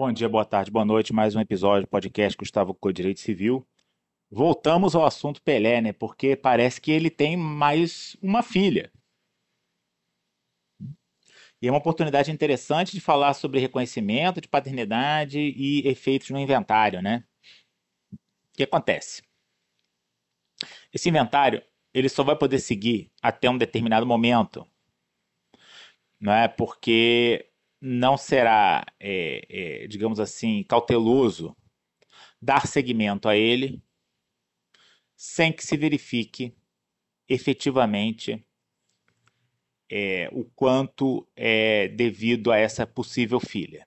Bom dia, boa tarde, boa noite. Mais um episódio do podcast Gustavo com Direito Civil. Voltamos ao assunto Pelé, né? Porque parece que ele tem mais uma filha. E é uma oportunidade interessante de falar sobre reconhecimento de paternidade e efeitos no inventário, né? O que acontece? Esse inventário ele só vai poder seguir até um determinado momento, não é? Porque não será, é, é, digamos assim, cauteloso dar seguimento a ele sem que se verifique efetivamente é, o quanto é devido a essa possível filha.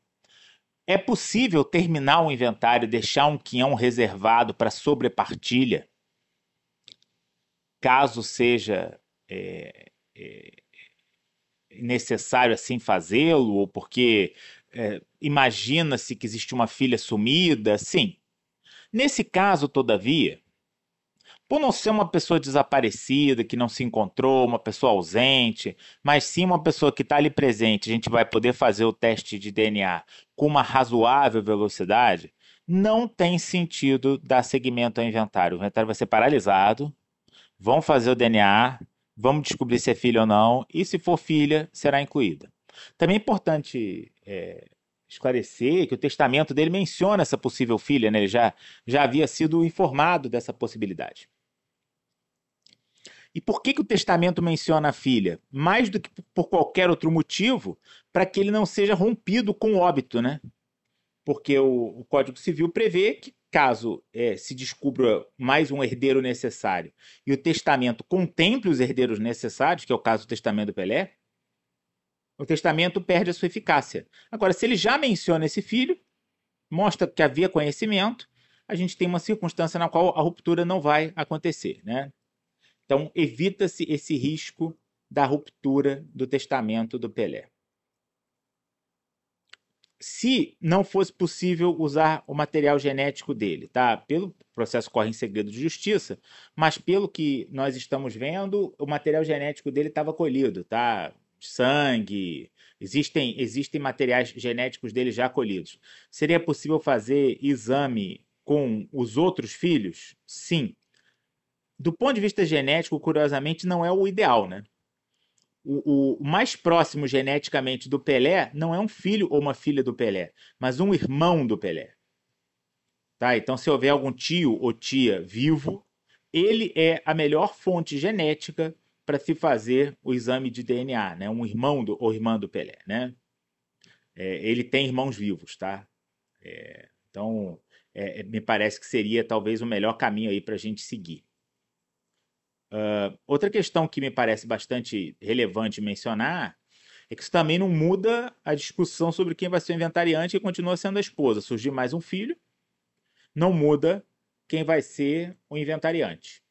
É possível terminar o inventário e deixar um quinhão reservado para sobrepartilha, caso seja é, necessário assim fazê-lo, ou porque é, imagina-se que existe uma filha sumida, sim. Nesse caso, todavia, por não ser uma pessoa desaparecida, que não se encontrou, uma pessoa ausente, mas sim uma pessoa que está ali presente, a gente vai poder fazer o teste de DNA com uma razoável velocidade, não tem sentido dar seguimento ao inventário. O inventário vai ser paralisado, vão fazer o DNA, vamos descobrir se é filha ou não, e se for filha, será incluída. Também é importante é, esclarecer que o testamento dele menciona essa possível filha, né? ele já, já havia sido informado dessa possibilidade. E por que, que o testamento menciona a filha? Mais do que por qualquer outro motivo, para que ele não seja rompido com o óbito, né? Porque o, o Código Civil prevê que caso é, se descubra mais um herdeiro necessário e o testamento contemple os herdeiros necessários, que é o caso do testamento do Pelé, o testamento perde a sua eficácia. Agora, se ele já menciona esse filho, mostra que havia conhecimento, a gente tem uma circunstância na qual a ruptura não vai acontecer. Né? Então, evita-se esse risco da ruptura do testamento do Pelé se não fosse possível usar o material genético dele, tá? Pelo processo corre em segredo de justiça, mas pelo que nós estamos vendo, o material genético dele estava colhido, tá? Sangue, existem existem materiais genéticos dele já colhidos. Seria possível fazer exame com os outros filhos? Sim. Do ponto de vista genético, curiosamente, não é o ideal, né? O, o, mais próximo geneticamente do Pelé não é um filho ou uma filha do Pelé, mas um irmão do Pelé. Tá? Então, se houver algum tio ou tia vivo, ele é a melhor fonte genética para se fazer o exame de DNA, né? Um irmão do, ou irmã do Pelé, né? É, ele tem irmãos vivos, tá? É, então, é, me parece que seria talvez o melhor caminho aí para a gente seguir. Uh, outra questão que me parece bastante relevante mencionar é que isso também não muda a discussão sobre quem vai ser o inventariante e continua sendo a esposa. Surgir mais um filho, não muda quem vai ser o inventariante.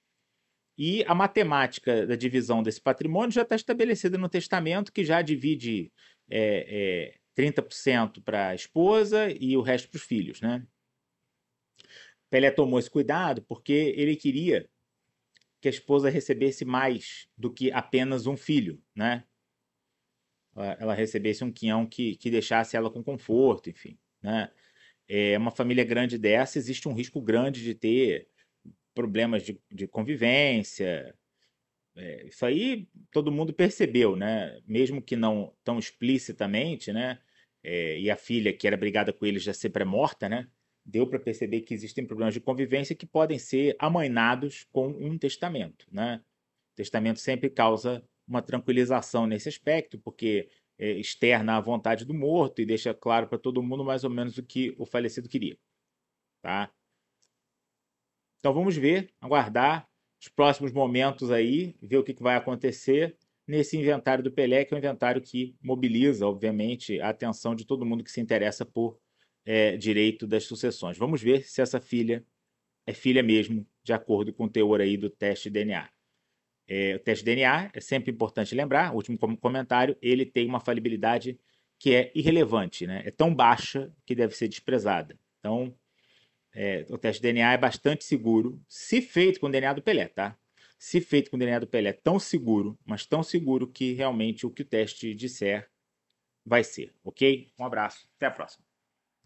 E a matemática da divisão desse patrimônio já está estabelecida no testamento, que já divide é, é, 30% para a esposa e o resto para os filhos. Né? Pelé tomou esse cuidado porque ele queria que a esposa recebesse mais do que apenas um filho, né? Ela recebesse um quinhão que, que deixasse ela com conforto, enfim, né? É uma família grande dessa, existe um risco grande de ter problemas de, de convivência. É, isso aí todo mundo percebeu, né? Mesmo que não tão explicitamente, né? É, e a filha que era brigada com ele já sempre é morta, né? Deu para perceber que existem problemas de convivência que podem ser amainados com um testamento. Né? O testamento sempre causa uma tranquilização nesse aspecto, porque é, externa a vontade do morto e deixa claro para todo mundo mais ou menos o que o falecido queria. Tá? Então vamos ver, aguardar os próximos momentos aí, ver o que, que vai acontecer nesse inventário do Pelé, que é um inventário que mobiliza, obviamente, a atenção de todo mundo que se interessa por é, direito das sucessões. Vamos ver se essa filha é filha mesmo, de acordo com o teor aí do teste DNA. É, o teste DNA é sempre importante lembrar, último comentário, ele tem uma falibilidade que é irrelevante, né? é tão baixa que deve ser desprezada. Então, é, o teste DNA é bastante seguro, se feito com o DNA do Pelé, tá? Se feito com o DNA do Pelé, tão seguro, mas tão seguro que realmente o que o teste disser vai ser, ok? Um abraço, até a próxima.